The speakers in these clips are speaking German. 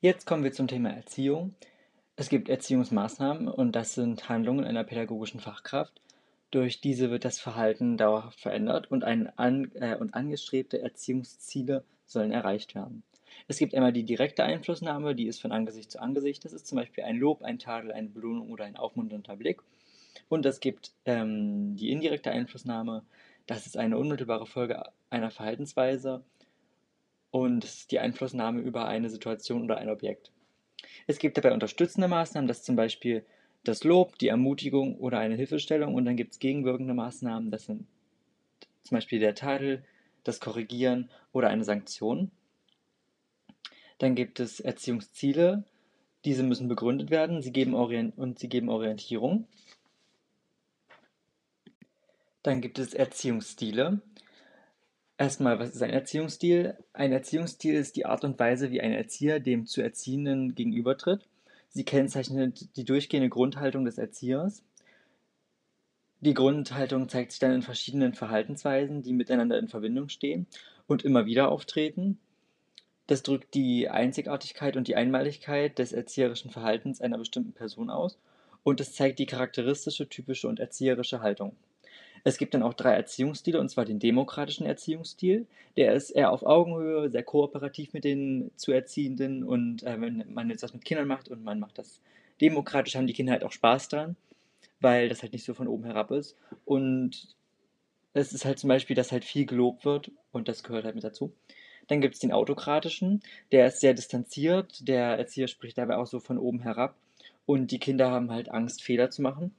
Jetzt kommen wir zum Thema Erziehung. Es gibt Erziehungsmaßnahmen und das sind Handlungen einer pädagogischen Fachkraft. Durch diese wird das Verhalten dauerhaft verändert und, an, äh, und angestrebte Erziehungsziele sollen erreicht werden. Es gibt einmal die direkte Einflussnahme, die ist von Angesicht zu Angesicht. Das ist zum Beispiel ein Lob, ein Tadel, eine Belohnung oder ein aufmunternder Blick. Und es gibt ähm, die indirekte Einflussnahme, das ist eine unmittelbare Folge einer Verhaltensweise und die Einflussnahme über eine Situation oder ein Objekt. Es gibt dabei unterstützende Maßnahmen, das ist zum Beispiel das Lob, die Ermutigung oder eine Hilfestellung und dann gibt es gegenwirkende Maßnahmen, das sind zum Beispiel der Tadel, das Korrigieren oder eine Sanktion. Dann gibt es Erziehungsziele, diese müssen begründet werden sie geben und sie geben Orientierung. Dann gibt es Erziehungsstile. Erstmal, was ist ein Erziehungsstil? Ein Erziehungsstil ist die Art und Weise, wie ein Erzieher dem zu Erziehenden gegenübertritt. Sie kennzeichnet die durchgehende Grundhaltung des Erziehers. Die Grundhaltung zeigt sich dann in verschiedenen Verhaltensweisen, die miteinander in Verbindung stehen und immer wieder auftreten. Das drückt die Einzigartigkeit und die Einmaligkeit des erzieherischen Verhaltens einer bestimmten Person aus und es zeigt die charakteristische, typische und erzieherische Haltung. Es gibt dann auch drei Erziehungsstile, und zwar den demokratischen Erziehungsstil. Der ist eher auf Augenhöhe, sehr kooperativ mit den zu Erziehenden. Und äh, wenn man jetzt was mit Kindern macht und man macht das demokratisch, haben die Kinder halt auch Spaß dran, weil das halt nicht so von oben herab ist. Und es ist halt zum Beispiel, dass halt viel gelobt wird und das gehört halt mit dazu. Dann gibt es den autokratischen, der ist sehr distanziert, der Erzieher spricht dabei auch so von oben herab und die Kinder haben halt Angst, Fehler zu machen.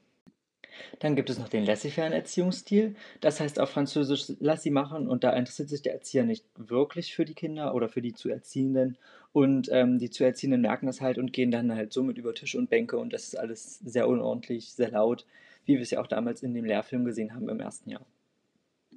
Dann gibt es noch den laissez-faire Erziehungsstil. Das heißt auf Französisch lass sie machen und da interessiert sich der Erzieher nicht wirklich für die Kinder oder für die zu Erziehenden. Und ähm, die zu Erziehenden merken das halt und gehen dann halt somit über Tische und Bänke und das ist alles sehr unordentlich, sehr laut, wie wir es ja auch damals in dem Lehrfilm gesehen haben im ersten Jahr.